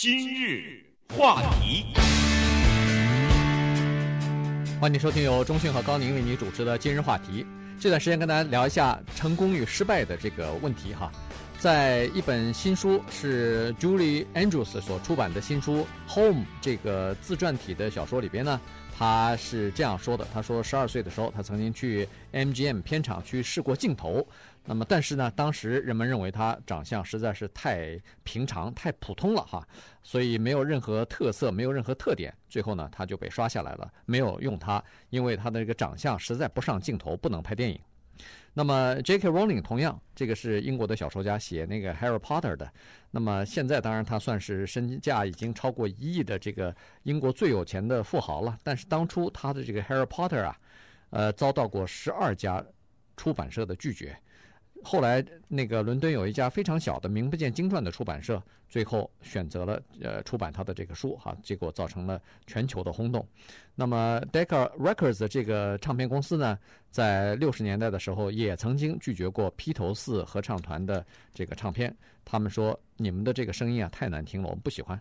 今日话题，欢迎收听由中讯和高宁为你主持的今日话题。这段时间跟大家聊一下成功与失败的这个问题哈。在一本新书是 Julie Andrews 所出版的新书《Home》这个自传体的小说里边呢，他是这样说的：他说，十二岁的时候，他曾经去 MGM 片场去试过镜头。那么，但是呢，当时人们认为他长相实在是太平常、太普通了哈，所以没有任何特色，没有任何特点。最后呢，他就被刷下来了，没有用他，因为他的这个长相实在不上镜头，不能拍电影。那么，J.K. Rowling 同样，这个是英国的小说家，写那个《Harry Potter》的。那么现在当然他算是身价已经超过一亿的这个英国最有钱的富豪了。但是当初他的这个《Harry Potter》啊，呃，遭到过十二家出版社的拒绝。后来，那个伦敦有一家非常小的、名不见经传的出版社，最后选择了呃出版他的这个书哈，结果造成了全球的轰动。那么，Decca Records 这个唱片公司呢，在六十年代的时候也曾经拒绝过披头四合唱团的这个唱片，他们说你们的这个声音啊太难听了，我们不喜欢。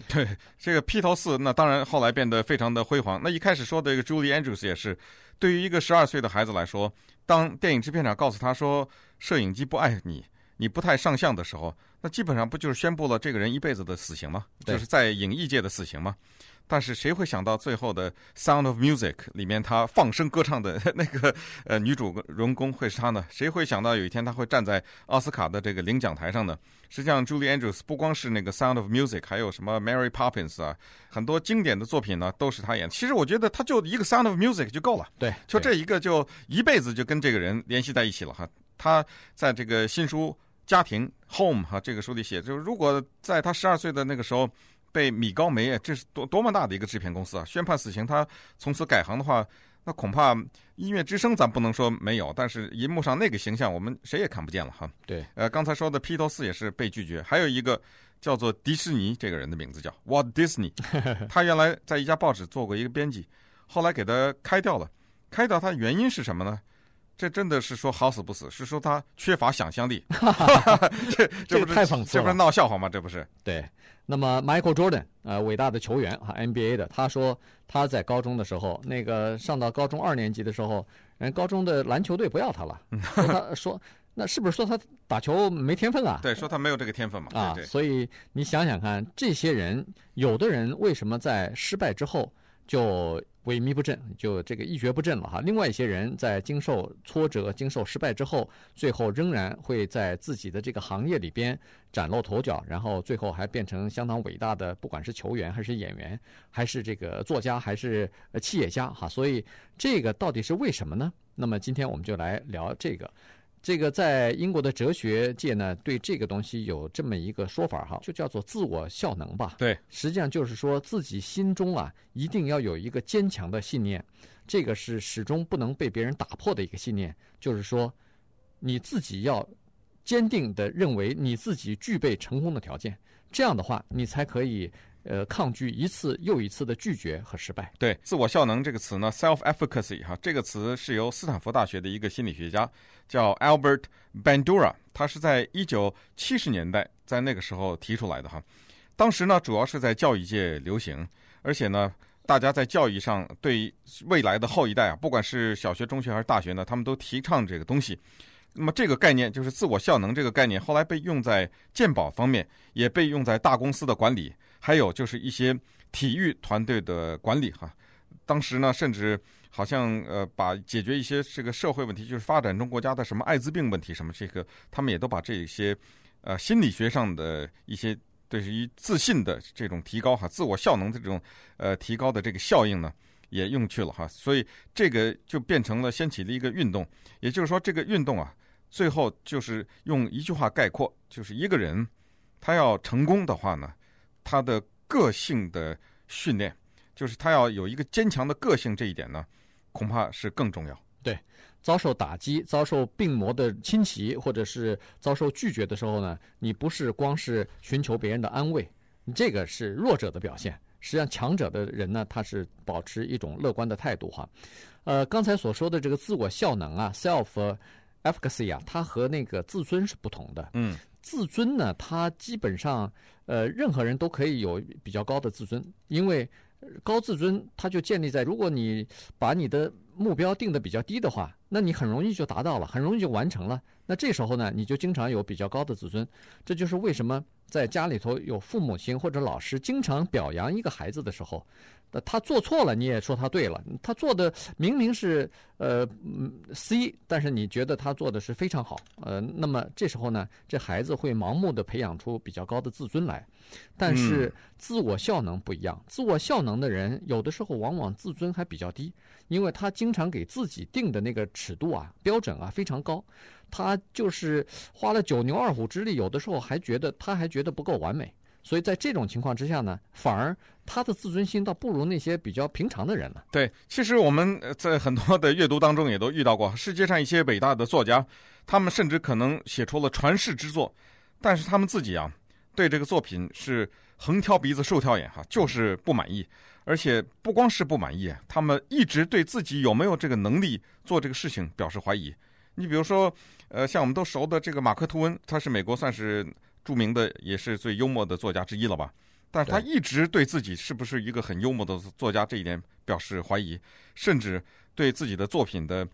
对这个披头四，那当然后来变得非常的辉煌。那一开始说的这个 Julie Andrews 也是，对于一个十二岁的孩子来说，当电影制片厂告诉他说摄影机不爱你，你不太上相的时候，那基本上不就是宣布了这个人一辈子的死刑吗？就是在影艺界的死刑吗？但是谁会想到最后的《Sound of Music》里面她放声歌唱的 那个呃女主人公会是她呢？谁会想到有一天她会站在奥斯卡的这个领奖台上呢？实际上，Julie Andrews 不光是那个《Sound of Music》，还有什么《Mary Poppins》啊，很多经典的作品呢都是她演。其实我觉得她就一个《Sound of Music》就够了，对，就这一个就一辈子就跟这个人联系在一起了哈。她在这个新书《家庭》Home 哈这个书里写，就是如果在他十二岁的那个时候。被米高梅，这是多多么大的一个制片公司啊！宣判死刑，他从此改行的话，那恐怕音乐之声咱不能说没有，但是银幕上那个形象，我们谁也看不见了哈。对，呃，刚才说的披头四也是被拒绝，还有一个叫做迪士尼，这个人的名字叫 Walt Disney，他原来在一家报纸做过一个编辑，后来给他开掉了，开掉他原因是什么呢？这真的是说好死不死，是说他缺乏想象力，这这不是太讽刺了，这不是闹笑话吗？这不是对。那么，Michael Jordan，呃，伟大的球员啊，NBA 的，他说他在高中的时候，那个上到高中二年级的时候，人高中的篮球队不要他了，说他说那是不是说他打球没天分啊？对，说他没有这个天分嘛。啊，所以你想想看，这些人，有的人为什么在失败之后就萎靡不振，就这个一蹶不振了哈。另外一些人在经受挫折、经受失败之后，最后仍然会在自己的这个行业里边崭露头角，然后最后还变成相当伟大的，不管是球员还是演员，还是这个作家，还是企业家哈。所以这个到底是为什么呢？那么今天我们就来聊这个。这个在英国的哲学界呢，对这个东西有这么一个说法哈，就叫做自我效能吧。对，实际上就是说自己心中啊，一定要有一个坚强的信念，这个是始终不能被别人打破的一个信念。就是说，你自己要坚定地认为你自己具备成功的条件，这样的话，你才可以。呃，抗拒一次又一次的拒绝和失败。对，自我效能这个词呢，self-efficacy 哈，这个词是由斯坦福大学的一个心理学家叫 Albert Bandura，他是在一九七十年代在那个时候提出来的哈。当时呢，主要是在教育界流行，而且呢，大家在教育上对未来的后一代啊，不管是小学、中学还是大学呢，他们都提倡这个东西。那么这个概念就是自我效能这个概念，后来被用在鉴宝方面，也被用在大公司的管理。还有就是一些体育团队的管理哈，当时呢，甚至好像呃，把解决一些这个社会问题，就是发展中国家的什么艾滋病问题什么这个，他们也都把这些呃心理学上的一些对于自信的这种提高哈，自我效能的这种呃提高的这个效应呢，也用去了哈，所以这个就变成了掀起了一个运动，也就是说这个运动啊，最后就是用一句话概括，就是一个人他要成功的话呢。他的个性的训练，就是他要有一个坚强的个性，这一点呢，恐怕是更重要。对，遭受打击、遭受病魔的侵袭，或者是遭受拒绝的时候呢，你不是光是寻求别人的安慰，这个是弱者的表现。实际上，强者的人呢，他是保持一种乐观的态度哈。呃，刚才所说的这个自我效能啊，self。efficacy 啊，它和那个自尊是不同的。嗯，自尊呢，它基本上呃任何人都可以有比较高的自尊，因为高自尊它就建立在如果你把你的目标定得比较低的话，那你很容易就达到了，很容易就完成了。那这时候呢，你就经常有比较高的自尊。这就是为什么在家里头有父母亲或者老师经常表扬一个孩子的时候。那他做错了，你也说他对了。他做的明明是呃嗯 C，但是你觉得他做的是非常好。呃，那么这时候呢，这孩子会盲目的培养出比较高的自尊来。但是自我效能不一样，自我效能的人有的时候往往自尊还比较低，因为他经常给自己定的那个尺度啊、标准啊非常高。他就是花了九牛二虎之力，有的时候还觉得他还觉得不够完美。所以在这种情况之下呢，反而他的自尊心倒不如那些比较平常的人了。对，其实我们在很多的阅读当中也都遇到过，世界上一些伟大的作家，他们甚至可能写出了传世之作，但是他们自己啊，对这个作品是横挑鼻子竖挑眼哈，就是不满意，而且不光是不满意，他们一直对自己有没有这个能力做这个事情表示怀疑。你比如说，呃，像我们都熟的这个马克吐温，他是美国算是。著名的也是最幽默的作家之一了吧？但是他一直对自己是不是一个很幽默的作家这一点表示怀疑，甚至对自己的作品的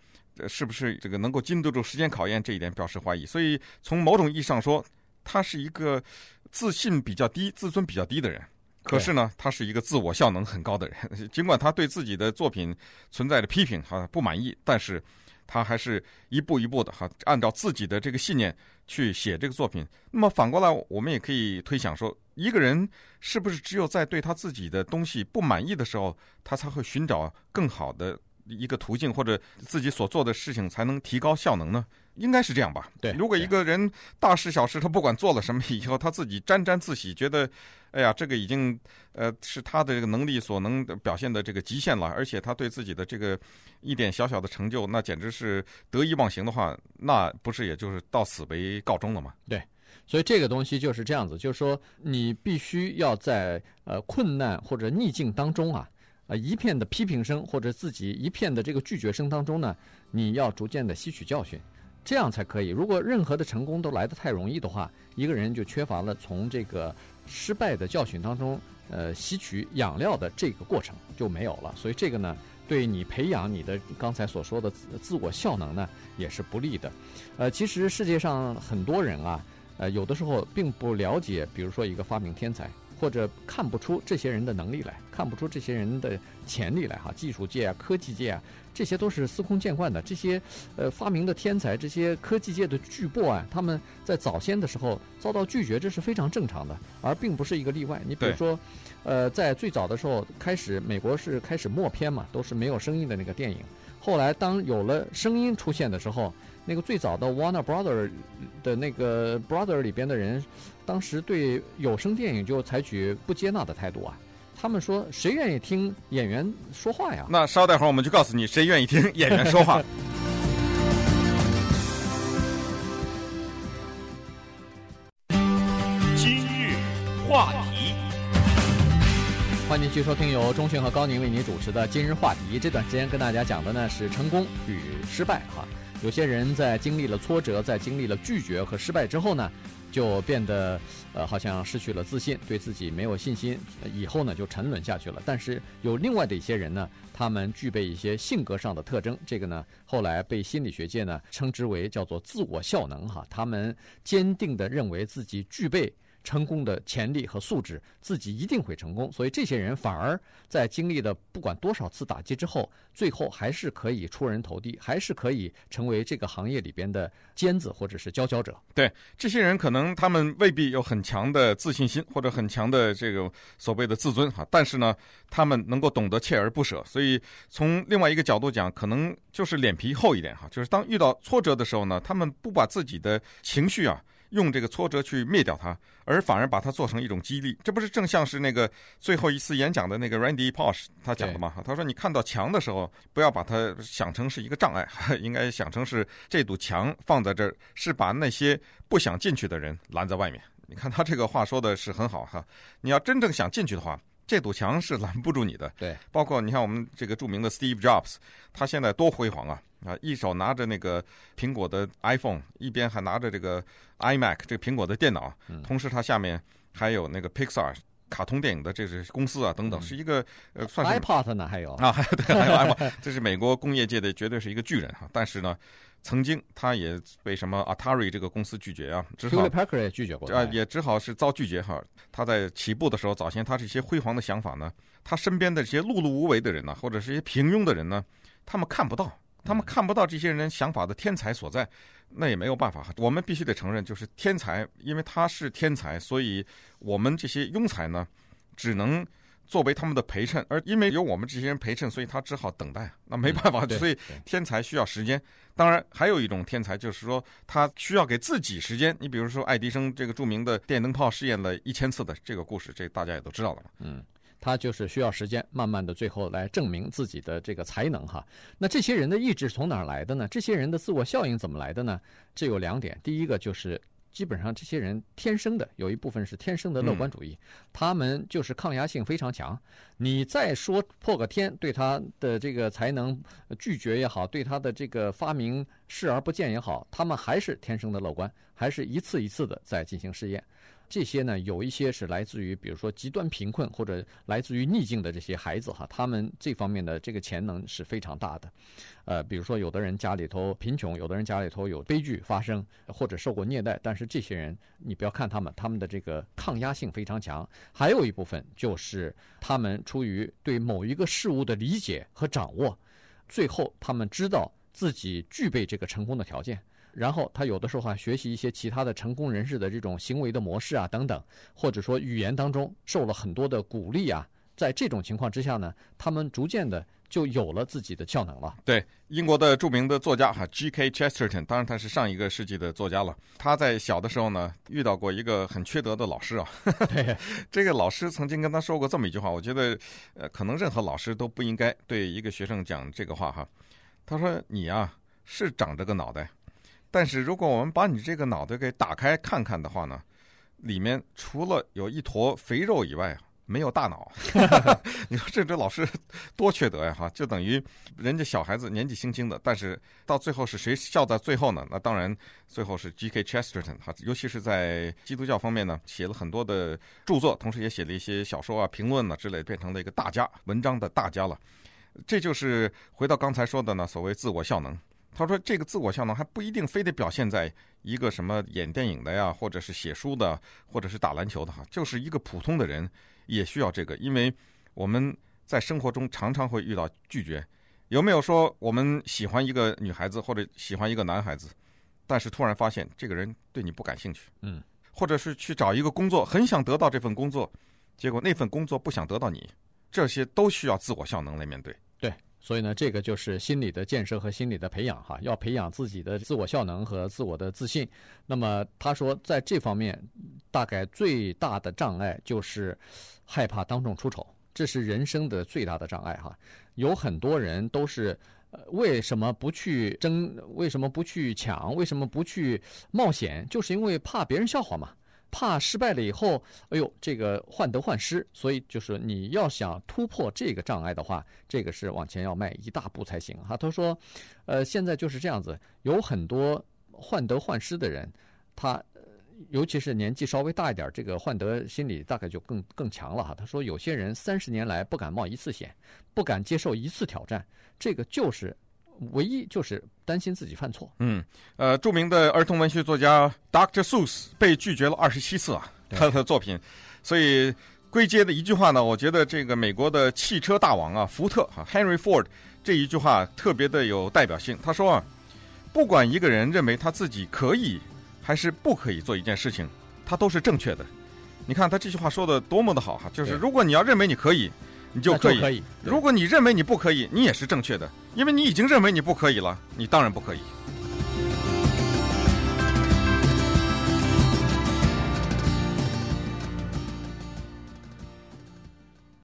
是不是这个能够经得住时间考验这一点表示怀疑。所以从某种意义上说，他是一个自信比较低、自尊比较低的人。可是呢，他是一个自我效能很高的人。尽管他对自己的作品存在着批评和不满意，但是。他还是一步一步的哈，按照自己的这个信念去写这个作品。那么反过来，我们也可以推想说，一个人是不是只有在对他自己的东西不满意的时候，他才会寻找更好的一个途径，或者自己所做的事情才能提高效能呢？应该是这样吧？对。如果一个人大事小事，他不管做了什么以后，他自己沾沾自喜，觉得。哎呀，这个已经呃是他的这个能力所能表现的这个极限了，而且他对自己的这个一点小小的成就，那简直是得意忘形的话，那不是也就是到此为告终了吗？对，所以这个东西就是这样子，就是说你必须要在呃困难或者逆境当中啊，呃一片的批评声或者自己一片的这个拒绝声当中呢，你要逐渐的吸取教训，这样才可以。如果任何的成功都来得太容易的话，一个人就缺乏了从这个。失败的教训当中，呃，吸取养料的这个过程就没有了，所以这个呢，对你培养你的刚才所说的自我效能呢，也是不利的。呃，其实世界上很多人啊，呃，有的时候并不了解，比如说一个发明天才。或者看不出这些人的能力来，看不出这些人的潜力来哈，技术界啊、科技界啊，这些都是司空见惯的。这些呃发明的天才，这些科技界的巨擘啊，他们在早先的时候遭到拒绝，这是非常正常的，而并不是一个例外。你比如说，呃，在最早的时候开始，美国是开始默片嘛，都是没有声音的那个电影。后来当有了声音出现的时候，那个最早的 Warner Brother 的那个 Brother 里边的人。当时对有声电影就采取不接纳的态度啊，他们说谁愿意听演员说话呀？那稍待会儿我们就告诉你谁愿意听演员说话。今日话题，欢迎继续收听由钟迅和高宁为您主持的今日话题。这段时间跟大家讲的呢是成功与失败哈。有些人在经历了挫折，在经历了拒绝和失败之后呢，就变得呃好像失去了自信，对自己没有信心，以后呢就沉沦下去了。但是有另外的一些人呢，他们具备一些性格上的特征，这个呢后来被心理学界呢称之为叫做自我效能哈。他们坚定地认为自己具备。成功的潜力和素质，自己一定会成功。所以这些人反而在经历了不管多少次打击之后，最后还是可以出人头地，还是可以成为这个行业里边的尖子或者是佼佼者。对，这些人可能他们未必有很强的自信心或者很强的这个所谓的自尊哈，但是呢，他们能够懂得锲而不舍。所以从另外一个角度讲，可能就是脸皮厚一点哈，就是当遇到挫折的时候呢，他们不把自己的情绪啊。用这个挫折去灭掉它，而反而把它做成一种激励，这不是正像是那个最后一次演讲的那个 Randy Pausch 他讲的吗？他说：“你看到墙的时候，不要把它想成是一个障碍，应该想成是这堵墙放在这儿，是把那些不想进去的人拦在外面。”你看他这个话说的是很好哈。你要真正想进去的话，这堵墙是拦不住你的。对，包括你看我们这个著名的 Steve Jobs，他现在多辉煌啊！啊，一手拿着那个苹果的 iPhone，一边还拿着这个 iMac，这个苹果的电脑，同时他下面还有那个 Pixar。卡通电影的这是公司啊，等等，是一个呃，算是 iPod 呢，还有啊，还 有对，还有 iPod，这是美国工业界的绝对是一个巨人哈。但是呢，曾经他也被什么 Atari 这个公司拒绝啊，只好也拒绝过啊，也只好是遭拒绝哈。他在起步的时候，早先他这些辉煌的想法呢，他身边的这些碌碌无为的人呢，或者是一些平庸的人呢，他们看不到，他们看不到这些人想法的天才所在。那也没有办法，我们必须得承认，就是天才，因为他是天才，所以我们这些庸才呢，只能作为他们的陪衬，而因为有我们这些人陪衬，所以他只好等待。那没办法，所以天才需要时间。当然，还有一种天才，就是说他需要给自己时间。你比如说爱迪生这个著名的电灯泡试验了一千次的这个故事，这大家也都知道了嘛。嗯。他就是需要时间，慢慢的最后来证明自己的这个才能哈。那这些人的意志从哪儿来的呢？这些人的自我效应怎么来的呢？这有两点，第一个就是基本上这些人天生的有一部分是天生的乐观主义，他们就是抗压性非常强。你再说破个天，对他的这个才能拒绝也好，对他的这个发明视而不见也好，他们还是天生的乐观，还是一次一次的在进行试验。这些呢，有一些是来自于，比如说极端贫困或者来自于逆境的这些孩子哈，他们这方面的这个潜能是非常大的。呃，比如说有的人家里头贫穷，有的人家里头有悲剧发生，或者受过虐待，但是这些人你不要看他们，他们的这个抗压性非常强。还有一部分就是他们出于对某一个事物的理解和掌握，最后他们知道自己具备这个成功的条件。然后他有的时候还学习一些其他的成功人士的这种行为的模式啊等等，或者说语言当中受了很多的鼓励啊，在这种情况之下呢，他们逐渐的就有了自己的效能了。对，英国的著名的作家哈 G.K. Chesterton，当然他是上一个世纪的作家了。他在小的时候呢，遇到过一个很缺德的老师啊。对，这个老师曾经跟他说过这么一句话，我觉得呃，可能任何老师都不应该对一个学生讲这个话哈。他说：“你啊，是长着个脑袋。”但是如果我们把你这个脑袋给打开看看的话呢，里面除了有一坨肥肉以外，没有大脑。你说这这老师多缺德呀！哈，就等于人家小孩子年纪轻轻的，但是到最后是谁笑在最后呢？那当然最后是 G.K. Chesterton 哈，尤其是在基督教方面呢，写了很多的著作，同时也写了一些小说啊、评论啊之类，变成了一个大家，文章的大家了。这就是回到刚才说的呢，所谓自我效能。他说：“这个自我效能还不一定非得表现在一个什么演电影的呀，或者是写书的，或者是打篮球的哈，就是一个普通的人也需要这个，因为我们在生活中常常会遇到拒绝。有没有说我们喜欢一个女孩子或者喜欢一个男孩子，但是突然发现这个人对你不感兴趣，嗯，或者是去找一个工作，很想得到这份工作，结果那份工作不想得到你，这些都需要自我效能来面对。”所以呢，这个就是心理的建设和心理的培养哈，要培养自己的自我效能和自我的自信。那么他说，在这方面，大概最大的障碍就是害怕当众出丑，这是人生的最大的障碍哈。有很多人都是，为什么不去争？为什么不去抢？为什么不去冒险？就是因为怕别人笑话嘛。怕失败了以后，哎呦，这个患得患失，所以就是你要想突破这个障碍的话，这个是往前要迈一大步才行哈。他说，呃，现在就是这样子，有很多患得患失的人，他尤其是年纪稍微大一点，这个患得心理大概就更更强了哈。他说，有些人三十年来不敢冒一次险，不敢接受一次挑战，这个就是。唯一就是担心自己犯错。嗯，呃，著名的儿童文学作家 Dr. Seuss 被拒绝了二十七次啊，他的作品。所以归结的一句话呢，我觉得这个美国的汽车大王啊，福特啊，Henry Ford 这一句话特别的有代表性。他说啊，不管一个人认为他自己可以还是不可以做一件事情，他都是正确的。你看他这句话说的多么的好哈，就是如果你要认为你可以。你就可以。可以。如果你认为你不可以，你也是正确的，因为你已经认为你不可以了，你当然不可以。